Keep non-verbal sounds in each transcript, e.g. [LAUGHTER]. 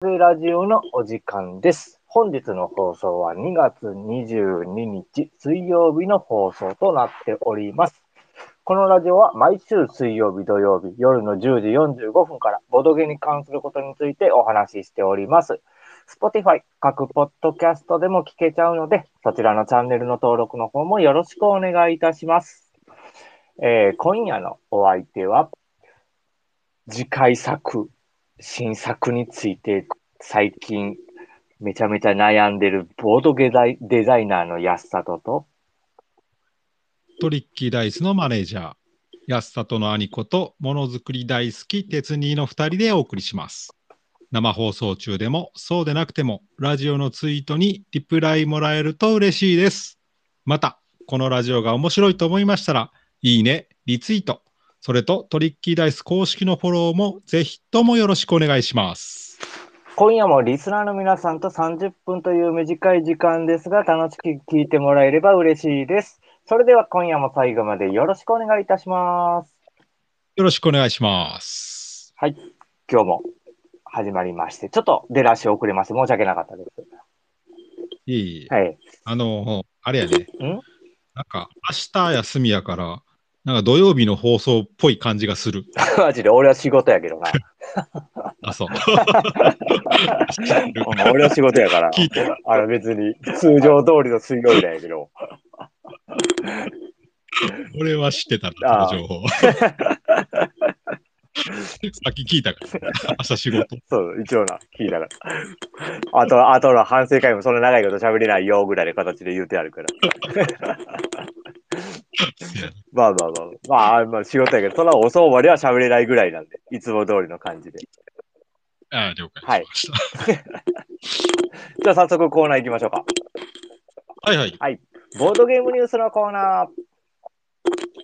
ラジオのお時間です。本日の放送は2月22日水曜日の放送となっております。このラジオは毎週水曜日、土曜日、夜の10時45分からボドゲに関することについてお話ししております。Spotify、各ポッドキャストでも聞けちゃうので、そちらのチャンネルの登録の方もよろしくお願いいたします。えー今夜のお相手は、次回作、新作について最近めちゃめちゃ悩んでるボードゲザイデザイナーの安里と、トリッキーダイスのマネージャー、安里の兄子とものづくり大好き鉄兄の2人でお送りします。生放送中でもそうでなくてもラジオのツイートにリプライもらえると嬉しいです。また、このラジオが面白いと思いましたら、いいね、リツイート、それとトリッキーダイス公式のフォローもぜひともよろしくお願いします。今夜もリスナーの皆さんと30分という短い時間ですが、楽しく聞いてもらえれば嬉しいです。それでは今夜も最後までよろしくお願いいたします。よろしくお願いします。はい、今日も始まりまして、ちょっと出だし遅れまして申し訳なかったです。いえいえ。はい。あの、あれやね。ん？なんか、明日休みやから、なんか土曜日の放送っぽい感じがする。[LAUGHS] マジで俺は仕事やけどな。[LAUGHS] あ、そう。[LAUGHS] うん俺は仕事やから。聞いてあれ別に通常通りの水曜日だけど。俺は知ってたあな、あその情報。さっき聞いたから、[LAUGHS] 明日仕事。そう、一応な、聞いたから。あと、あとの反省会もそんな長いこと喋れないよぐらいの形で言うてあるから。[LAUGHS] まあまあまあ、まあ、まあ仕事やけど、そんな遅うまでは喋れないぐらいなんで、いつも通りの感じで。ああ、了解しました。[LAUGHS] じゃあ早速コーナー行きましょうか。はい、はい、ボードゲームニュースのコーナー。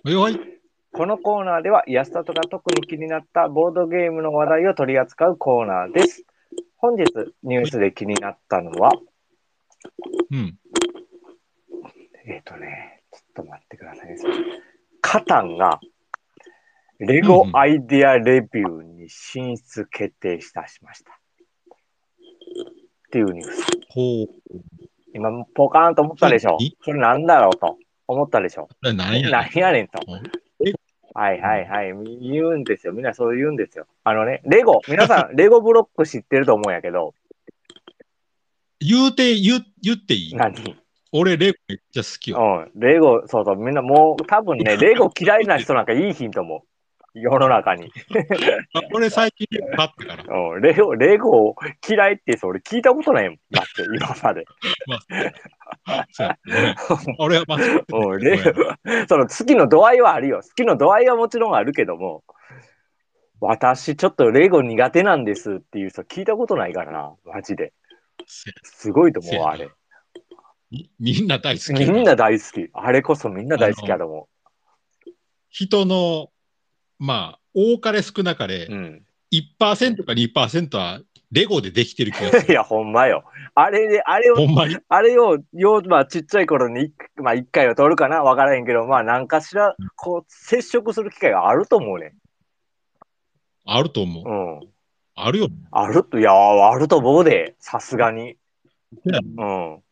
はい。はい。このコーナーでは、安里が特に気になったボードゲームの話題を取り扱うコーナーです。本日ニュースで気になったのは、うん。えっ、とね、ちょっと待ってくださいね。カタンが、レゴアイデアレビューに進出決定したしました。っていうニュース。ほう。今、ポカーンと思ったでしょ何それなんだろうと思ったでしょ何やねん何やねんとうん。はいはいはい。言うんですよ。みんなそう言うんですよ。あのね、レゴ、皆さん、[LAUGHS] レゴブロック知ってると思うんやけど、言うて、言う、言っていい？何？俺、レゴめっちゃ好きよ。うん。レゴ、そうそう、みんなもう、多分ね、[LAUGHS] レゴ嫌いな人なんかいいヒントも。世の中に。[LAUGHS] あ俺、最近レゴ買ったから。うん。レゴ、レゴ嫌いってそれ聞いたことないもん。だって、今まで。そうやね俺は間違ってその好きの度合いはあるよ。好きの度合いはもちろんあるけども、私ちょっとレゴ苦手なんですっていう人聞いたことないからな。マジで。せすごいと思う、あれ。みみんな大好き。みんな大好き。あれこそみんな大好きやと思人の、まあ、多かれ少なかれう。う、ん。1%か2%はレゴでできてる気がすいる。[LAUGHS] や、ほんまよ。あれで、あれをほんまに？あれを、よう、まあ、ちっちゃい頃に一、まあ、一回は取るかな？わからへんけど、まあ、何かしら、こう、接触する機会があると思うね。あると思う。うん。あるよ。あると、いや、あると思うで、さすがに。やうん。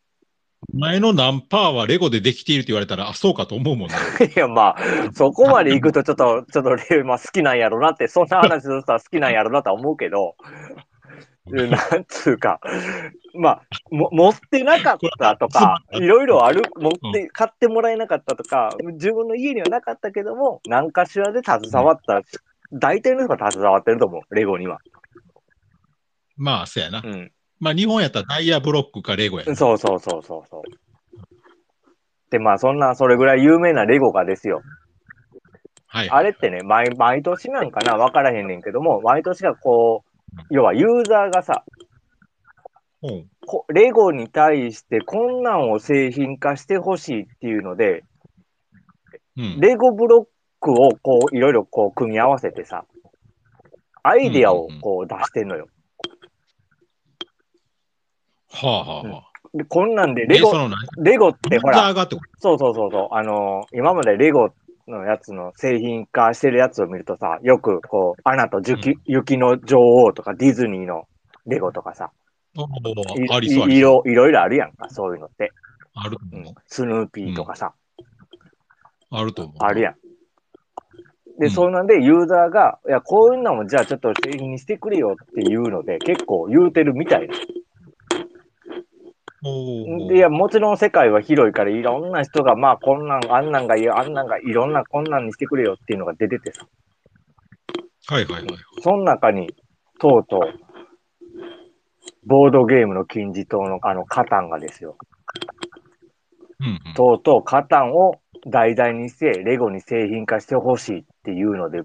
前の何パーはレゴでできているって言われたら、あ、そうかと思うもんね。[LAUGHS] いや、まあ、そこまで行くと、ちょっと、ちょっとレ、まあ、好きなんやろなって、そんな話する人は好きなんやろなとは思うけど、うんなんつうか、まあ、も持ってなかったとか、いろいろある、持って、買ってもらえなかったとか、自分の家にはなかったけども、何かしらで携わった、大体の人が携わってると思う、レゴには。まあ、そうやな。うん。まあ、日本やったらダイヤブロックかレゴやな。そうそうそうそうそう。で、まあ、そんな、それぐらい有名なレゴがですよ。はい。あれってね、毎毎年なんかな、わからへんねんけども、毎年がこう、要はユーザーがさ、うんこレゴに対してこんなんを製品化してほしいっていうので、うん。レゴブロックをこういろいろこう組み合わせてさ、アイデアをこう出してんのよ。はあはあはあ。でこんなんでレレゴ、レゴってほら、そうそうそうそう、あのー今までレゴのやつの製品化してるやつを見るとさ、よくこう、アナと雪,、雪の女王とかディズニーのレゴとかさ。おいろいろあるやんか、そういうのって。あると思ううん。スヌーピーとかさ、あると思う。あるやん。で、うんそうなんで、ユーザーが、いや、こういうのもじゃあちょっと製品にしてくれよっていうので、結構言うてるみたいな。いや、もちろん世界は広いから、いろんな人が、まあ、こんなん、あんなんがいい、あんなんがいろんな、こんなんにしてくれよっていうのが出ててさ。はいはいはい。その中に、とうとう、ボードゲームの金字塔のあの、カタンがですよ。うんうん、とうとうカタンを題材にして、レゴに製品化してほしいっていうので、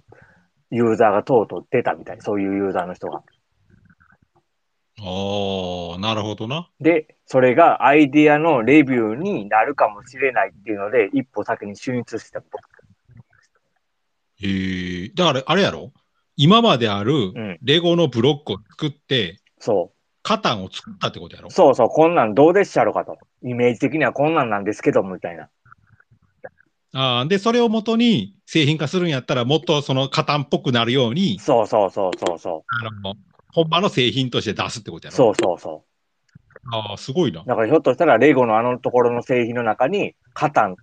ユーザーがとうとう出たみたい。そういうユーザーの人が。ああ、なるほどな。で、それがアイディアのレビューになるかもしれないっていうので、一歩先に進出した。へえ。だからあれやろ？今まであるうんレゴのブロックを作って、そカタンを作ったってことやろ？う。そうそう、こんなんどうでっしゃろかと。イメージ的にはこんなんなんですけど、みたいな。ああ、で、それをもとに製品化するんやったら、もっとそのカタンっぽくなるように、そうそうそうそうそあの、本場の製品として出すってことやう。ろ？そうそうそああ、すごいなう。。だからひょっとしたらレゴのあのところの製品の中に、カタン、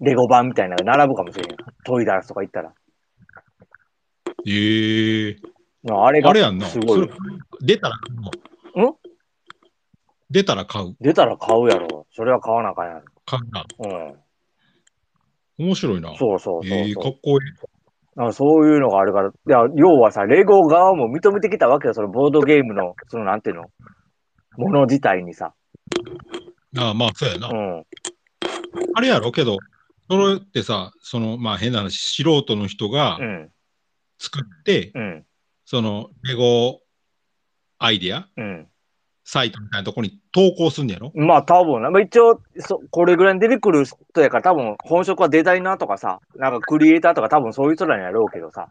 レゴ版みたいなのが並ぶかもしれん。トイザらスとか行ったら。ええまああれがあれやんな。すごい。出たら買うの？ん？出たら買う？出たら買うやろ。それは買わなあかんや買うな。ろ。面白いな。うん。そうそうそうそう。ええかっこいい。なんかそういうのがあるから、いや、要はさ、レゴ側も認めてきたわけよ、そのボードゲームの、そのなんていうの、もの自体にさ。ああ、まあ、そうやな。うん。あれやろ？けど、それってさ、その、まあ変な話、素人の人がうん。作って、うん。その、レゴアイディアうん。サイトみたいなところに投稿すんねやろ？まあ多分な、まあ、一応そ、これぐらいに出てくる人やから多分本職はデザイナーとかさ、なんかクリエイターとか多分そういう人らにやろうけどさ。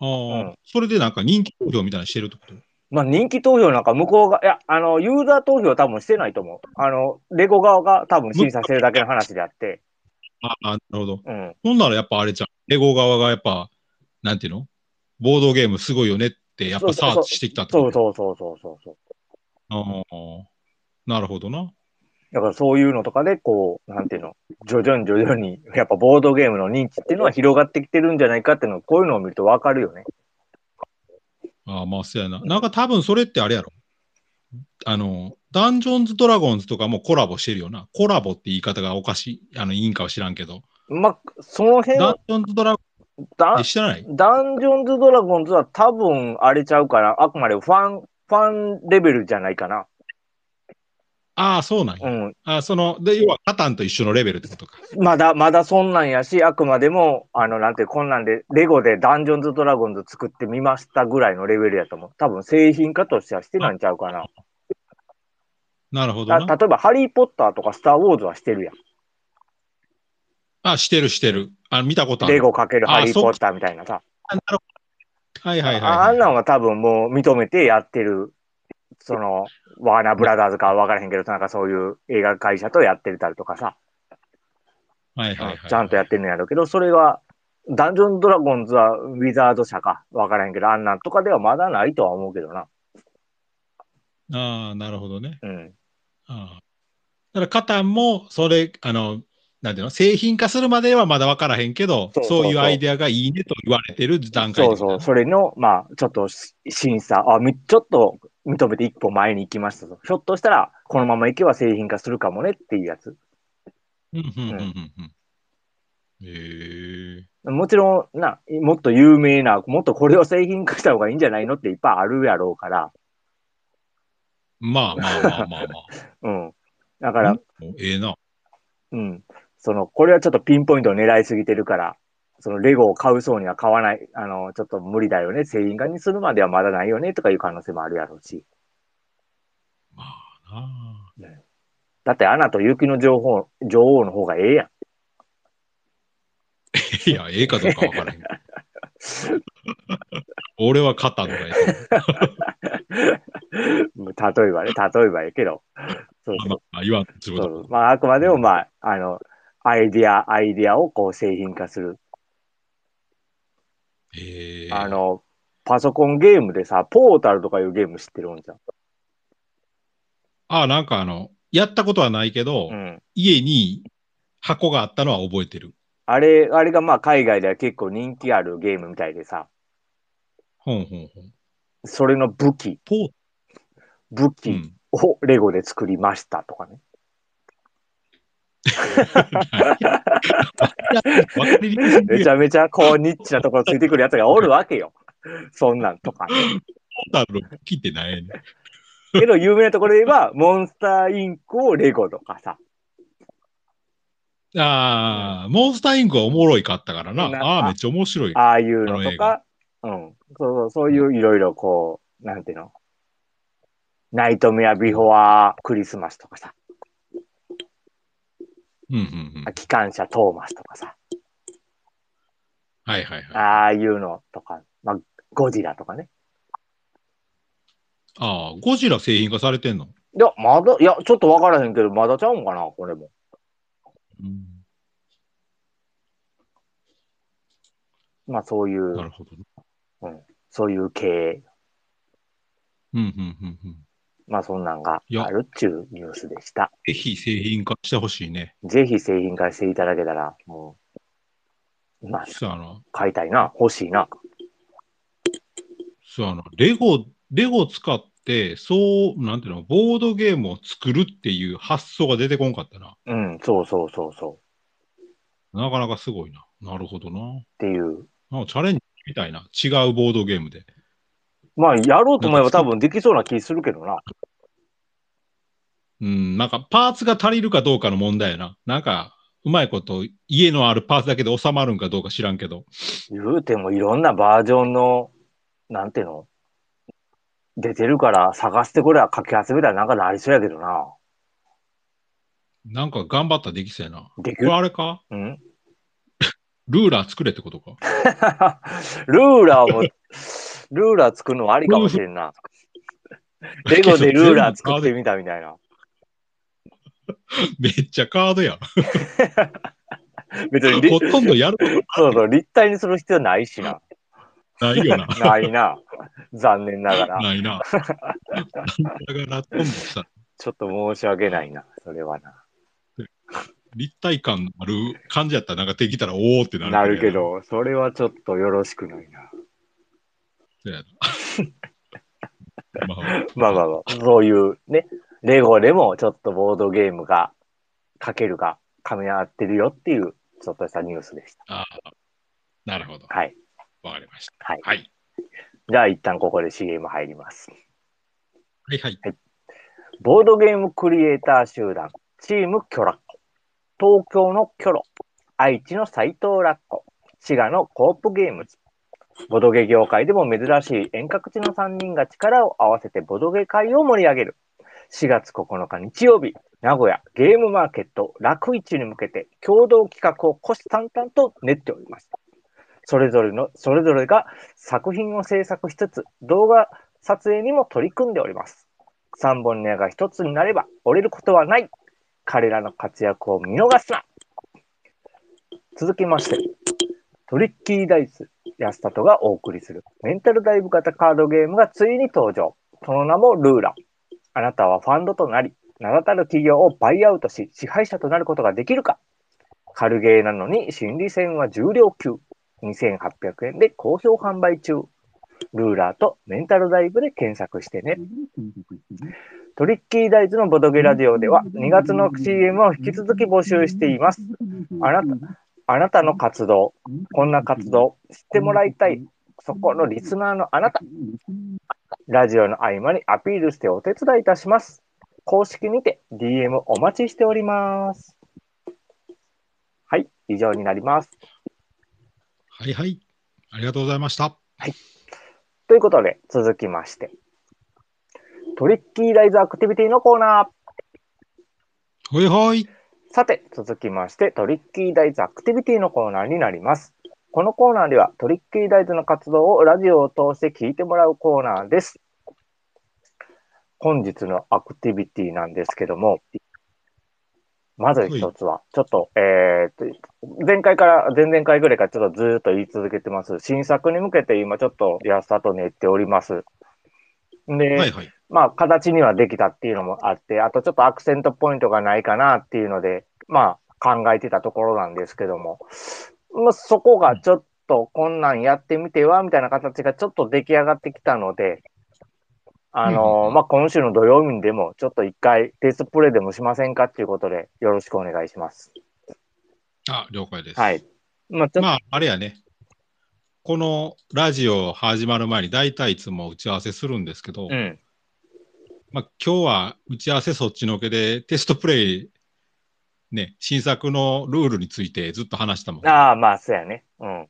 ああ、うんそれでなんか人気投票みたいなのしてるってこと？まあ人気投票なんか向こうが、いや、あの、ユーザー投票は多分してないと思う。あの、レゴ側が多分審査してるだけの話であって。ああ、なるほど。うん。ほんならやっぱあれじゃん。レゴ側がやっぱ、なんていうの？ボードゲームすごいよねって、やっぱサーチしてきたってそうこと？そうそうそうそうそう。ああ、なるほどな。だからそういうのとかで、こう、なんていうの、徐々に徐々に、やっぱボードゲームの認知っていうのは広がってきてるんじゃないかっていうのを、こういうのを見るとわかるよね。ああ、まあそうやな。なんか多分それってあれやろ。あの、ダンジョンズ・ドラゴンズとかもコラボしてるよな。コラボって言い方がおかしい、あの、いいんかは知らんけど。まあ、その辺はダン、ジョンズ・ドラゴンダンジョンズ・ドラゴンズは多分あれちゃうから、あくまでファン、ファンレベルじゃないかな。ああ、そうなんや。うん。あその、で、要は、カタンと一緒のレベルってことか。まだ、まだそんなんやし、あくまでも、あの、なんてこんなんで、レゴでダンジョンズ・ドラゴンズ作ってみましたぐらいのレベルやと思う。多分製品化としてはしてないんちゃうかな。なるほど。例えば、ハリー・ポッターとかスター・ウォーズはしてるやん。あ、してるしてる。あ、見たことある。レゴかけるあハリー・ポッターみたいなさ。あなるほどはいはいはい、ああんなんは多分もう認めてやってる、その、ワーナーブラザーズかは分からへんけど、なんかそういう映画会社とやってたりとかさ、はいはいはい。ちゃんとやってるんやろうけど、それは、ダンジョンドラゴンズはウィザード社か分からへんけど、あんなんとかではまだないとは思うけどな。ああ、なるほどね。うん。ああだから、カタンも、それ、あの、なんていうの、製品化するまではまだ分からへんけど、そういうアイデアがいいねと言われてる段階そうそう、それの、まあ、ちょっとし審査、あ、みちょっと認めて一歩前に行きましたと。ひょっとしたら、このまま行けば製品化するかもねっていうやつ。うんうんうんうんうん。へえもちろん、な、もっと有名な、もっとこれを製品化した方がいいんじゃないのっていっぱいあるやろうから。まあまあまあまあまあ。[LAUGHS] うん。だから、うんええな。うん。その、これはちょっとピンポイントを狙いすぎてるから、そのレゴを買うそうには買わない、あの、ちょっと無理だよね。製品化にするまではまだないよね、とかいう可能性もあるやろうし。まあなだって、アナと雪の情報、女王の方がええやん。[LAUGHS] いや、ええかどうか分からへん。[LAUGHS] 俺はカタンとかやってもう [LAUGHS] 例えばね、例えばやけど。そうまあそうまあ、言わんとするこそとう。まあ、あくまでも、まあ、あの、アイディア、アイディアをこう製品化する。へえあの、パソコンゲームでさ、ポータルとかいうゲーム知ってるんじゃん。ああ、なんかあの、やったことはないけど、うん。家に箱があったのは覚えてる。あれ、あれがまあ海外では結構人気あるゲームみたいでさ、ほんほんほん。それの武器、武器うん。をレゴで作りましたとかね。[LAUGHS] めちゃめちゃこうニッチなところついてくるやつがおるわけよ。そんなんとかね。てないね。けど有名なところで言えば、モンスターインクをレゴとかさ。ああ、モンスターインクはおもろいかったからな。ああ、めっちゃ面白い。ああいうのとか、うん。そうそう、そういういろいろこう、なんていうの？ナイトメアビフォアクリスマスとかさ。うんうんうん。機関車トーマスとかさ。はいはいはい。ああいうのとか、まあ、ゴジラとかね。ああ、ゴジラ製品化されてんの？いや、まだ、いや、ちょっとわからへんけど、まだちゃうんかな、これも。うん。まあ、そういう、なるほどね。そういう系、うんうんうんうん。まあ、そんなんがあるっちゅうニュースでした。ぜひ製品化してほしいね。ぜひ製品化していただけたら、もう、まあ、そうやな。買いたいな、欲しいな。そうやな。レゴ、レゴ使って、そう、なんていうの、ボードゲームを作るっていう発想が出てこんかったな。うん、そうそうそうそう。なかなかすごいな。なるほどな。っていう。なんかチャレンジみたいな。違うボードゲームで。まあ、やろうと思えば多分できそうな気するけどな。うん、なんかパーツが足りるかどうかの問題やな。なんか、うまいこと家のあるパーツだけで収まるんかどうか知らんけど。言うてもいろんなバージョンの、なんていうの？出てるから探してこれはかき集めたらなんかなりそうやけどな。なんか頑張ったらできそうやな。できるこれあれか？うん [LAUGHS] ルーラー作れってことか？[LAUGHS] ルーラーも、ルーラー作るのはありかもしれんな。[LAUGHS] レゴでルーラー作ってみたみたいな。[LAUGHS] めっちゃカードやん。[LAUGHS] 別にリほとんどやるこそうそう、立体にする必要ないしな。とないよな。ないな。残念ながら。ないな。だから、今度さ、ちょっと申し訳ないな。それはな。立体感のある感じやったら、なんかできたら、おーってなるなるけ。ど、それはちょっとよろしくないな。そうやな [LAUGHS] まあ、まあまあまあ、そういうね、レゴでもちょっとボードゲームが、かけるが噛み合ってるよっていう、ちょっとしたニュースでした。ああなるほど。はい。わかりました。はい。はい。じゃあ一旦ここで CM 入ります。はいはい。ボードゲームクリエイター集団、チームキョラッコ、東京のキョロ、愛知の斎藤ラッコ、滋賀のコープゲームズ。ボドゲ業界でも珍しい遠隔地の3人が力を合わせてボドゲ界を盛り上げる。4月9日日曜日、名古屋ゲームマーケット楽市に向けて共同企画を虎視眈々と練っております。それぞれの、それぞれが作品を制作しつつ、動画撮影にも取り組んでおります。三本の矢が一つになれば折れることはない。彼らの活躍を見逃すな。続きまして、トリッキーダイス安里がお送りするメンタルダイブ型カードゲームがついに登場。その名もルーラ。あなたはファンドとなり、名だたる企業をバイアウトし、支配者となることができるか軽ゲーなのに心理戦は重量級。2800円で好評販売中。ルーラーとメンタルダイブで検索してね。トリッキーダイズのボドゲラジオでは2月の CM を引き続き募集しています。あなた、あなたの活動、こんな活動、知ってもらいたい、そこのリスナーのあなた、ラジオの合間にアピールしてお手伝いいたします。公式にて DM お待ちしております。はい、以上になります。はいはい。ありがとうございました。ということで、続きまして、トリッキーダイズアクティビティのコーナー。ほいほい。さて、続きまして、トリッキーダイズアクティビティのコーナーになります。このコーナーでは、トリッキーダイズの活動をラジオを通して聞いてもらうコーナーです。本日のアクティビティなんですけども、まず一つは、ちょっと、えー前回から、前々回ぐらいからちょっとずーっと言い続けてます。新作に向けて今ちょっと安さと練っております。で、はいはい。まあ、形にはできたっていうのもあって、あとちょっとアクセントポイントがないかなっていうので、まあ、考えてたところなんですけども、まあ、そこがちょっとこんなんやってみては、みたいな形がちょっと出来上がってきたので、あの、うんまあ、今週の土曜日にでも、ちょっと一回テストプレイでもしませんかっていうことで、よろしくお願いします。あ、了解です。はい。まあ、ちょっと、まあ、あれやね。このラジオ始まる前に大体いつも打ち合わせするんですけど、うん。まあ、今日は打ち合わせそっちのけでテストプレイ、ね、新作のルールについてずっと話したもん。ああ、まあ、そうやね。うん。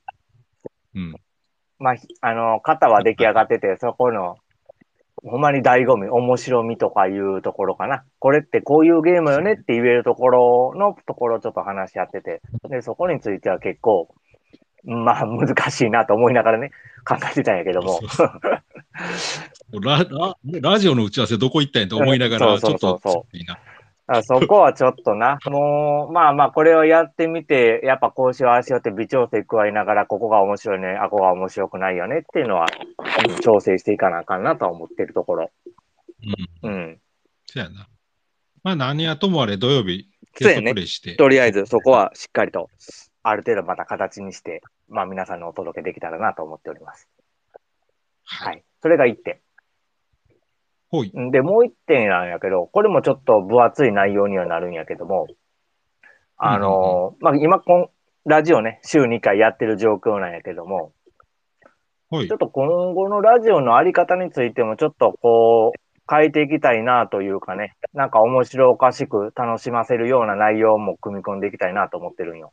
うん。まあ、ひあの、型は出来上がってて、そこの、ほんまに醍醐味、面白みとかいうところかな。これってこういうゲームよねって言えるところのところをちょっと話し合ってて、で、そこについては結構、まあ難しいなと思いながらね、考えてたんやけども。[LAUGHS] ラララジオの打ち合わせどこ行ったんやと思いながら、ちょっとそこはちょっとな、[LAUGHS] もう、まあまあ、これをやってみて、やっぱこうしよう、ああしようって微調整加えながら、ここが面白いね、あここが面白くないよねっていうのは、うん調整していかなあかんなとは思ってるところ。うん。うん。そうやな。まあ、何やともあれ土曜日テストプレイして。とりあえずそこはしっかりと、ある程度また形にして、まあ皆さんにお届けできたらなと思っております。は。はいい。それが1点。ほい。で、もう1点なんやけど、これもちょっと分厚い内容にはなるんやけども、あのーまあ今こん、ラジオね、週2回やってる状況なんやけども、ほいちょっ。と今後のラジオのあり方についてもちょっとこう、変えていきたいなというかね、なんか面白おかしく楽しませるような内容も組み込んでいきたいなと思ってるんよ。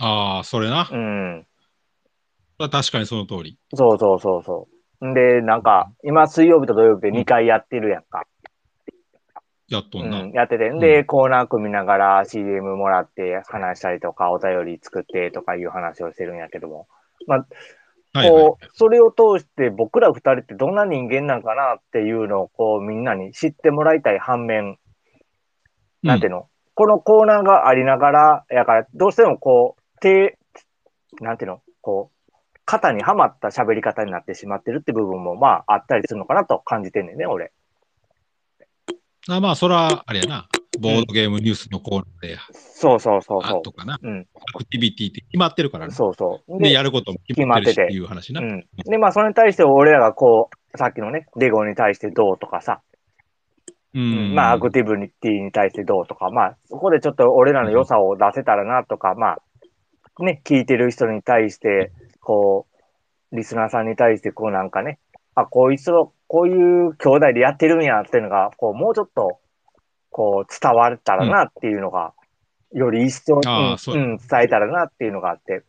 ああ、それな。うん。確かにその通り。そうそうそうそう。んで、なんか、今水曜日と土曜日で2回やってるやんか。やっとな。うんん、やってて。んで、コーナー組みながら CM もらって話したりとか、お便り作ってとかいう話をしてるんやけども。はいはいこう、それを通して僕ら二人ってどんな人間なんかなっていうのをこうみんなに知ってもらいたい反面、なんていうの、このコーナーがありながら、やから、どうしてもこう、手、なんていうの、こう、肩にはまった喋り方になってしまってるって部分も、まあ、あったりするのかなと感じてんねんね、俺。あまあ、そら、あれやな。ボードゲームニュースのコーナーで、そうそうそうそあとかな。う。うん、アクティビティって決まってるからね。そうそう。で、やることも決まってててっていう話な。うん。で、まあ、それに対して俺らがこう、さっきのね、レゴに対してどうとかさ、うん。まあ、アクティブティに対してどうとか、まあ、そこでちょっと俺らの良さを出せたらなとか、まあ、ね、聞いてる人に対して、こう、リスナーさんに対して、こうなんかね、あ、こういう人、こういう兄弟でやってるんやっていうのが、こう、もうちょっと、こう、伝わったらなっていうのが、より一層、あーそううん、うん伝えたらなっていうのがあって、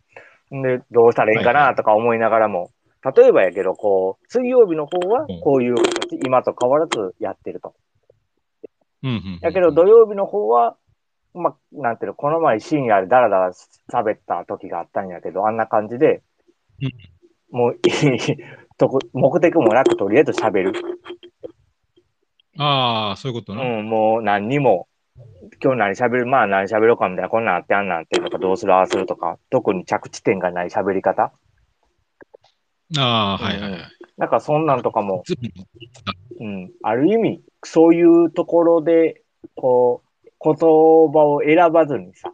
んで、どうしたらいいんかなとか思いながらも、例えばやけど、こう、水曜日の方はうん、こういう形、今と変わらずやってると。うんうんうん。やけど土曜日の方は、まあ、なんていうの、この前深夜でダラダラ喋った時があったんやけど、あんな感じで、うんもういいとこ、目的もなくとりあえず喋る。ああ、そういうことな。うん、もう何にも、今日何喋る、まあ何喋ろうかみたいな、こんなんあってあんなんてとか、どうするああするとか、特に着地点がない喋り方。ああ、はいはいはい。なんかそんなんとかも、ずうん、ある意味、そういうところで、こう、言葉を選ばずにさ、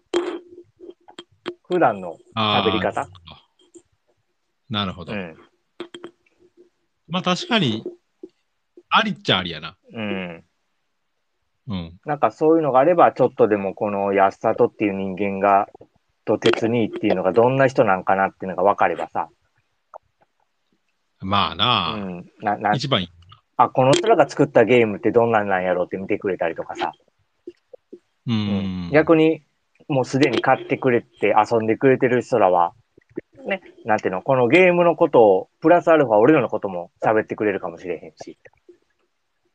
普段の喋り方？なるほど。うん。まあ確かに、ありっちゃありやな。うん。うん。なんかそういうのがあれば、ちょっとでもこの安里っていう人間が、と鉄にっていうのがどんな人なんかなっていうのが分かればさ、まあうなあ、ん。な、な、一番いい。あ、この人らが作ったゲームってどんなんなんやろうって見てくれたりとかさ、ううんん。逆にもうすでに買ってくれて遊んでくれてる人らは、ね、なんていうの、このゲームのことを、プラスアルファ俺らのことも喋ってくれるかもしれへんし。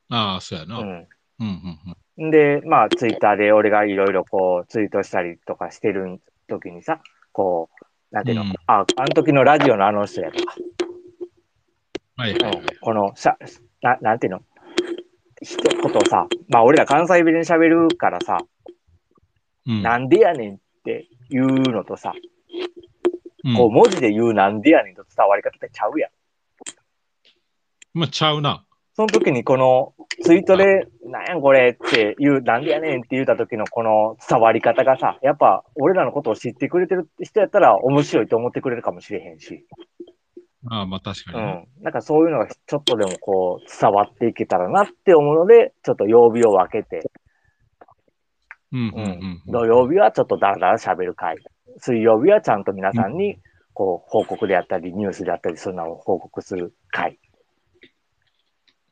ああ、そうやな。うん。うん。うんうんで、まあ、ツイッターで俺がいろいろこう、ツイートしたりとかしてる時にさ、こう、なんていうの、うんあ、あの時のラジオのあの人やとか、はいはいはい。この、しゃ、ななんていうの、一言さ、まあ俺ら関西弁で喋るからさ、うんなんでやねんって言うのとさ、うんこう文字で言うなんでやねんと伝わり方ってちゃうやん。まあ、ちゃうな。その時にこのツイートで、なんやんこれって言う、なんでやねんって言った時のこの伝わり方がさ、やっぱ俺らのことを知ってくれてる人やったら面白いと思ってくれるかもしれへんし。ああ、まあ確かうにね。ん。なんかそういうのがちょっとでもこう伝わっていけたらなって思うので、ちょっと曜日を分けて、うんうんううんん。土曜日はちょっとダラダラ喋る回。水曜日はちゃんと皆さんにこう報告であったり、ニュースであったり、そんなのを報告する回。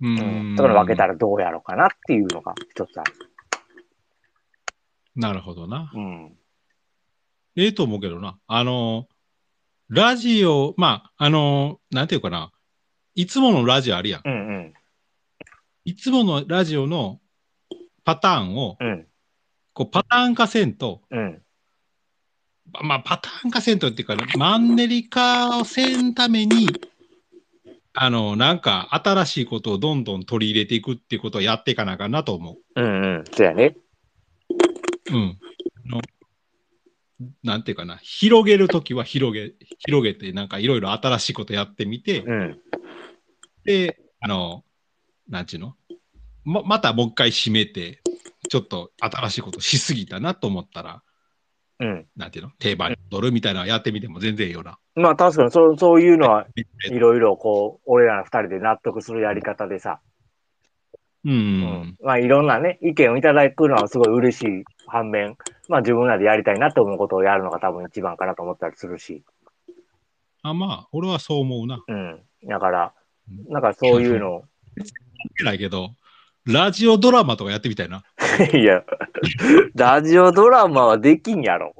ううん。ういうの分けたらどうやろうかなっていうのが一つある。なるほどな。うん。ええと思うけどな。あの、ラジオ、まあ、あの、なんていうかな。いつものラジオあるやん。うんうん。いつものラジオのパターンを、うん。こうパターン化せんと、うん。まあ、パターン化せんとっていうか、マンネリ化をせんために、あの、なんか新しいことをどんどん取り入れていくっていうことをやっていかなあかんなと思う。うんうん。そうやね。うん。あのなんていうかな、広げるときは広げ、広げて、なんかいろいろ新しいことやってみて、うん。で、あの、なんちゅうの？ま、またもう一回締めて、ちょっと新しいことしすぎたなと思ったら、うん。なんていうの？定番に戻るみたいなのやってみても全然いいよな。まあ確かにそう、そういうのはいろいろこう、俺らの二人で納得するやり方でさ、うん。うんまあいろんなね、意見をいただくのはすごい嬉しい反面、まあ自分らでやりたいなって思うことをやるのが多分一番かなと思ったりするし、あ、まあ、俺はそう思うな。うん。だから、なんかそういうのを、ないけど、ラジオドラマとかやってみたいな。[LAUGHS] いや、ラジオドラマはできんやろ。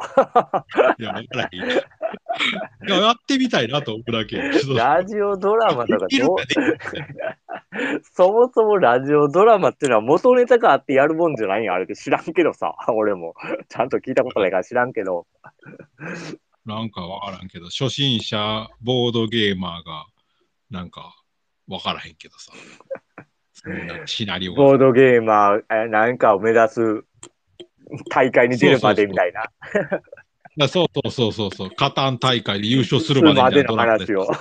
いや、わからへん。いや、やってみたいなと思うだけ。ラジオドラマとかどう？そもそもラジオドラマっていうのは元ネタがあってやるもんじゃないんや、あれって知らんけどさ、俺も。ちゃんと聞いたことないから知らんけど。なんかわからんけど、初心者ボードゲーマーが、なんか、わからへんけどさ。シナリオが。ボードゲーマー、えなんかを目指す大会に出るまでみたいな。[LAUGHS] だそうそうそうそうそう。カタン大会で優勝するまでみたいなドラマでするまでの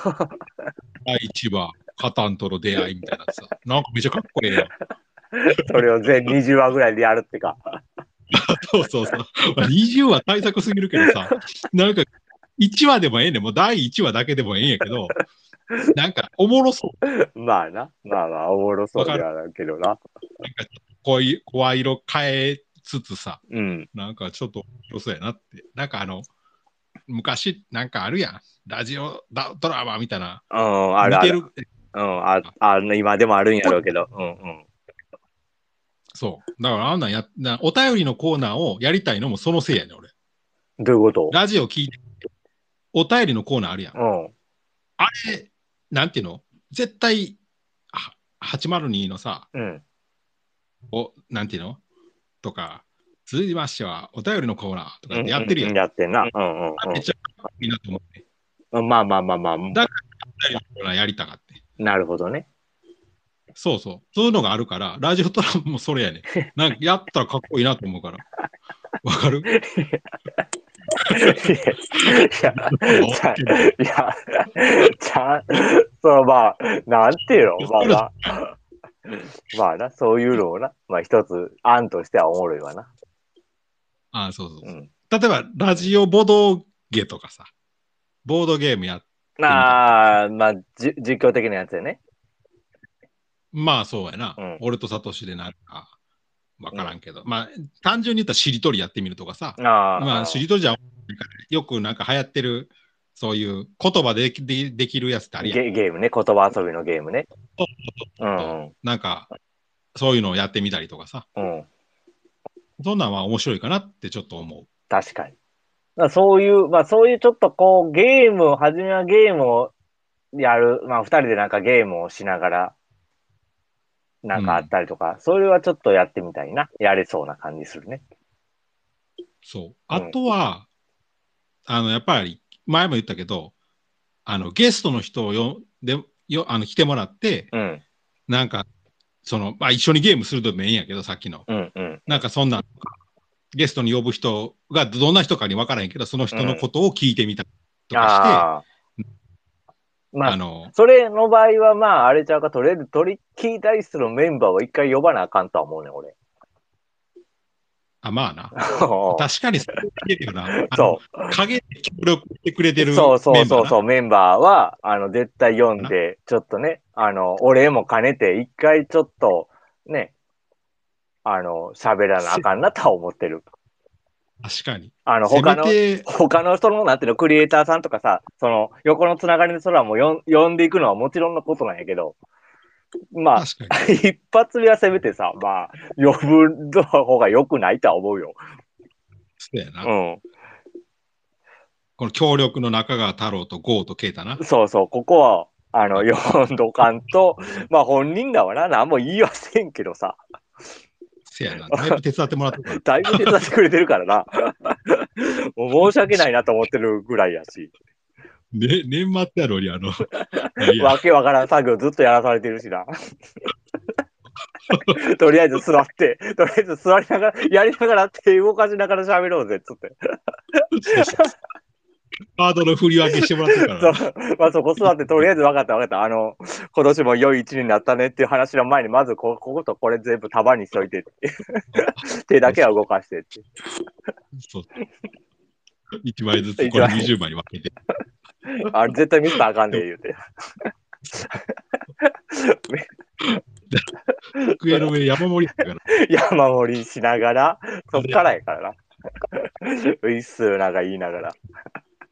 第1話、カタンとの出会いみたいなさ。なんかめっちゃかっこいいやん。それを全20話ぐらいでやるってか。[LAUGHS] そうそうそう。まあ20話対策すぎるけどさ、なんか1話でもええねん。もう第1話だけでもええんやけど、[LAUGHS] なんかおもろそう。まあな。まあまあ、おもろそうではないけどな。なんかこういう声色変えつつさ、うん。なんかちょっと面白そうやなって。なんかあの、昔なんかあるやん。ラジオだドラマみたいな。うん、あるある。うん、ああ今でもあるんやろうけど。うんうん。そう。だからあんなんや、なお便りのコーナーをやりたいのもそのせいやねん、俺。どういうこと？ラジオ聞いて、お便りのコーナーあるやん。うん。あれ、なんていうの？絶対、は802のさ、うん。お、なんていうの？とか、続きましては、お便りのコーナーとかってやってるやん。うやってんな。うんうんめっちゃいいなと思って、うん。まあまあまあまあ。だお便りのコーナーやりたかって。なるほどね。そうそう。そういうのがあるから、ラジオドラマもそれやねん。なんかやったらかっこいいなと思うから。わかる？[LAUGHS] いや、ちゃいや、ちゃん、そう、まあ、なんていうのまあな、まあな、そういうのをな、まあ一つ案としてはおもろいわな。ああ、そうそうそう。うん。例えば、ラジオボドゲとかさ、ボードゲームや、ああ、まあ、じ実況的なやつやね。まあそうやな。うん俺とサトシでなるか、わからんけど、まあ単純に言ったらしりとりやってみるとかさ、まあしりとりじゃよくなんか流行ってる、そういう言葉でできでできるやつってあるやん。ゲゲームね、言葉遊びのゲームね。うんなんか、そういうのをやってみたりとかさ、うん。うん。そんなんは面白いかなってちょっと思う。確かに。そういう、まあそういうちょっとこう、ゲームを、初めはゲームをやる、まあ二人でなんかゲームをしながら、なんかあったりとか、それはちょっとやってみたいな。やれそうな感じするね。そう。あとは、あの、やっぱり、前も言ったけど、あの、ゲストの人をよ、で、よ、あの、来てもらって、うん、なんか、その、まあ、一緒にゲームするともええんやけど、さっきの。うん、うん。なんかそんなゲストに呼ぶ人がどんな人かに分からへんけど、その人のことを聞いてみたりとか。して、まあ、あの、それの場合は、まあ、あれちゃうか、とりあえずトリッキーダイスのメンバーを一回呼ばなあかんとは思うね、俺。あ、まあな。[LAUGHS] 確かにそれるよな。そう。陰で協力してくれてるそうそうそうそう、メンバーは、あの、絶対読んで、ちょっとね、あの、お礼も兼ねて、一回ちょっと、ね、あの、喋らなあかんなとは思ってる。確かに。あの、せ他の、他の人の、なんていうの、クリエイターさんとかさ、その、横のつながりの人らもよん呼んでいくのはもちろんのことなんやけど、まあ。[LAUGHS] 一発目はせめてさ、まあ、呼ぶ方が良くないとは思うよ。そうやな。うこの協力の中川太郎と郷と啓太な。ん。そうそう、ここは、あの、呼んどかんと、まあ本人らはな、何も言いはせんけどさ、せやな。だいぶ手伝ってもらって。[LAUGHS] だいぶ手伝ってくれてるからな。[LAUGHS] もう申し訳ないなと思ってるぐらいやし、ね、年末やのに、あの、[LAUGHS] わけわからん作業ずっとやらされてるしな。とりあえず座って、とりあえず座りながら、やりながら手動かしながら喋ろうぜっつって。カードの振り分けしてもらってるからな。[LAUGHS] そうまあそこ座って、とりあえず分かった分かった。あの、今年も良い一年になったねっていう話の前に、まずここことこれ全部束にしといてって。[LAUGHS] 手だけは動かしてって。そう。1枚ずつ、これ20枚に分けて。あれ絶対ミスったらあかんで言うて。机の上山盛りだから。山盛りしながら、そっからやからな。[LAUGHS] ういっすーなんか言いながら。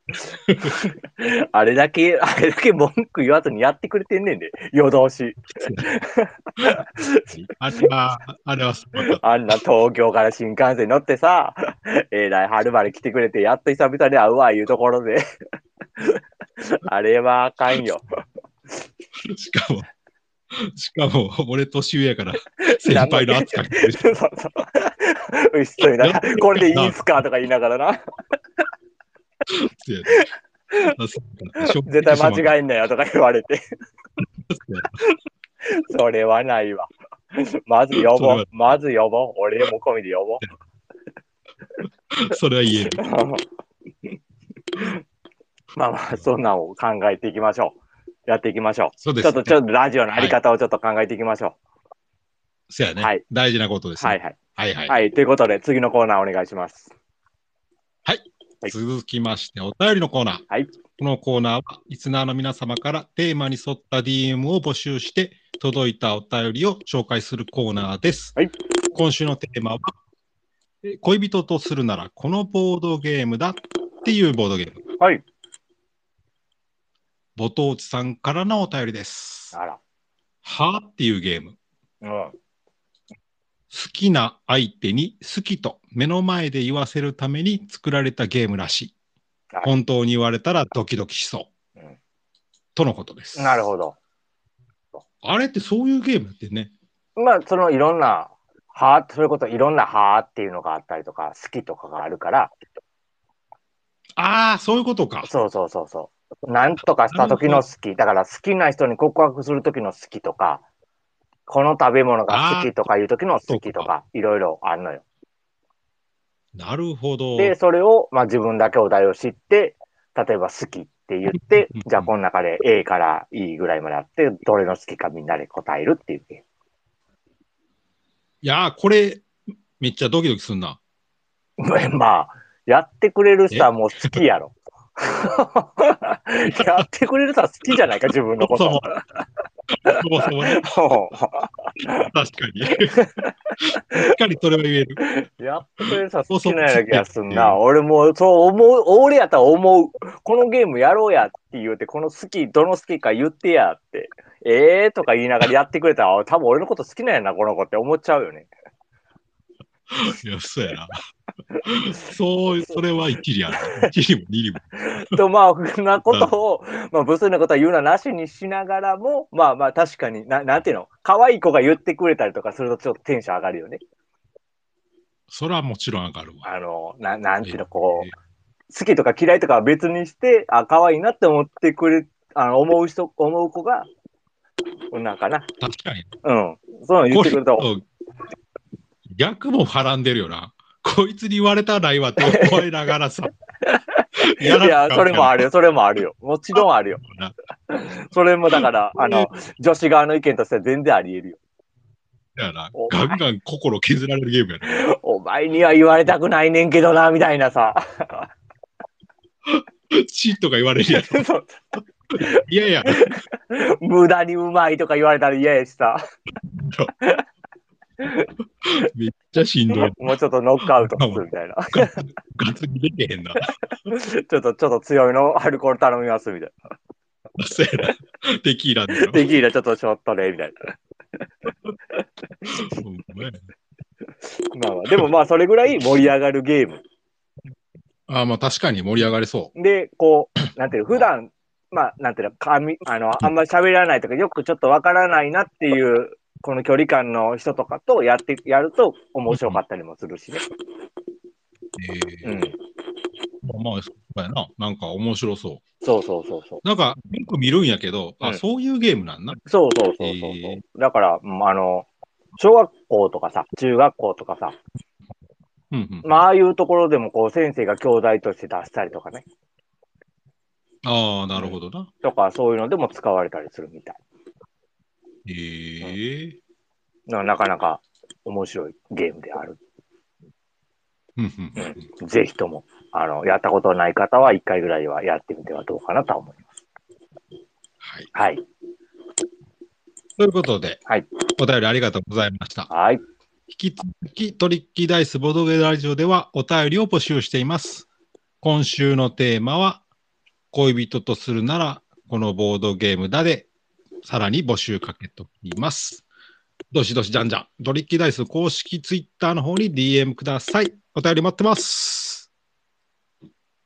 [LAUGHS] あれだけ、あれだけ文句言わずにやってくれてんねんで、夜通し。あれは、あれは。あんな東京から新幹線乗ってさ、えらい春まで来てくれて、やっと久々に会うわ、いうところで。あれはあかんよ。しかも、しかも、俺年上やから、先輩の圧かけてるし。[LAUGHS] そうそう。うっすいな。これでいいっすか？とか言いながらな。[LAUGHS] 絶対間違えんなよとか言われて。[LAUGHS] それはないわ。まず呼ぼう。まず呼ぼう。俺も込みで呼ぼう。それは言える。[LAUGHS] まあまあ、そんなんを考えていきましょう。やっていきましょう。そうです、ちょっと、ちょっとラジオのあり方をちょっと考えていきましょそやね、はい大事なことでう。す、ね。はいはい。はいはい。はい。ということで、次のコーナーお願いします。はい続きまして、お便りのコーナー。はいこのコーナーは、リスナーの皆様からテーマに沿った DM を募集して、届いたお便りを紹介するコーナーです。はい今週のテーマは、え恋人とするならこのボードゲームだっていうボードゲーム。はい。ぼとうちさんからのお便りです。あら。はっていうゲーム。うん。好きな相手に好きと目の前で言わせるために作られたゲームらしい。はい本当に言われたらドキドキしそう。うんとのことです。なるほど。あれってそういうゲームってね。まあ、そのいろんな、はーそういうこと、いろんなはーっていうのがあったりとか、好きとかがあるから、ああ、そういうことか。そうそうそうそう。なんとかした時の好き。だから好きな人に告白する時の好きとか、この食べ物が好きとかいう時の好きとか、いろいろあるのよ。なるほど。で、それを、まあ自分だけお題を知って、例えば好きって言ってうん、じゃあこの中で A から E ぐらいまであって、どれの好きかみんなで答えるっていうゲいやー、これ、めっちゃドキドキすんな。[LAUGHS] まあ、やってくれる人はもう好きやろ。[LAUGHS] やってくれる人は好きじゃないか、自分のこと。[LAUGHS] そもそもね、確かに。確かにそれは言える。やってくれる人は好きなような気がすんな。俺もそう思う、俺やったら思う。このゲームやろうやって言うて、この好き、どの好きか言ってやって。ええー、とか言いながらやってくれたら、多分俺のこと好きなんやな、この子って思っちゃうよね。[LAUGHS] いや、そうやな。そう、それは一理ある。[LAUGHS] 一理も二理も。と、まあ、そんなことを、まあ、物理のことは言うのはなしにしながらも、まあまあ、確かにな、なんていうの、可愛い子が言ってくれたりとかすると、ちょっとテンション上がるよね。それはもちろん上がるわ。あの、ななんていうの、こう、好きとか嫌いとかは別にして、あ、可愛いなって思ってくれ、あの、思う人、思う子が、なんかな、確かに。うん、そういうの言ってくれた逆もはらんでるよな。こいつに言われたないわって思いながらさ。[LAUGHS] いや、それもあるるよ、それもあるよ。もちろんあるよ。な。それもだから、あの、女子側の意見としては全然あり得るよ。やなお。ガンガン心削られるゲームやね。お前には言われたくないねんけどな、みたいなさ。[LAUGHS] チッとか言われるやつ。[LAUGHS] そういやいや、無駄にうまいとか言われたら嫌やしさ。[LAUGHS] めっちゃしんどい。もうちょっとノックアウトするみたいな。ガツにできへんな。[LAUGHS] ちょっと、ちょっと強いのアルコール頼みますみたいそうやな。テキーラでな。テキーラちょっとショットね、みたいな。まあまあ、でもまあ、それぐらい盛り上がるゲーム。あまあ確かに盛り上がりそで、こう、なんていうの、普段、まあ、なんていうの、かみ、あの、あんまり喋らないとか、よくちょっとわからないなっていう、この距離感の人とかとやって、やると面白かったりもするしね。う。えうん。ーまあ、そうやな。なんか面白そそうそうそうそう。う。なんか、よく見るんやけど、あ、うんそういうゲームなんな。そうそうそうそうえだから、うんあの、小学校とかさ、中学校とかさ、うんうん。まあ、ああいうところでもこう先生が教材として出したりとかね、ああ、なるほどな。とかそういうのでも使われたりするみたい。ええななかなか面白いゲームである。うんうんうんぜひとも、あの、やったことない方は一回ぐらいはやってみてはどうかなとは思います。はい。はい。ということで、はいお便りありがとうございました。はい。引き続きトリッキーダイスボードゲームラジオではお便りを募集しています。今週のテーマは、恋人とするならこのボードゲームだで、さらに募集かけておきます。どしどしじゃんじゃん。トリッキーダイス公式ツイッターの方に DM ください。お便り待ってます。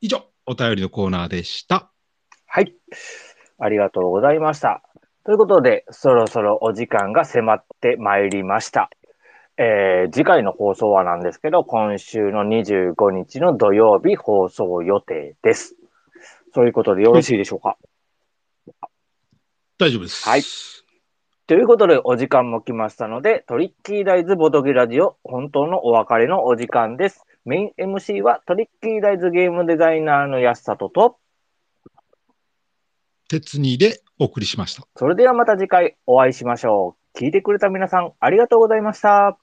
以上、お便りのコーナーでした。はい。ありがとうございました。ということで、そろそろお時間が迫ってまいりました。えー次回の放送はなんですけど、今週の25日の土曜日放送予定です。そういうことでよろしいでしょうか？大丈夫です。はいということで、お時間も来ましたので、トリッキーダイズボドゲラジオ、本当のお別れのお時間です。メイン MC はトリッキーダイズゲームデザイナーの安里と、鉄にでお送りしました。それではまた次回お会いしましょう。聞いてくれた皆さん、ありがとうございました。あ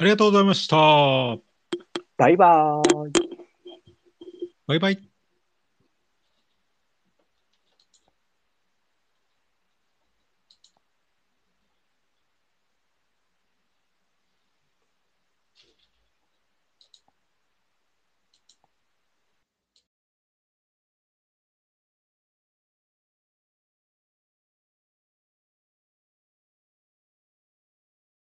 りがとうございました。バイバーイ。バイバイ。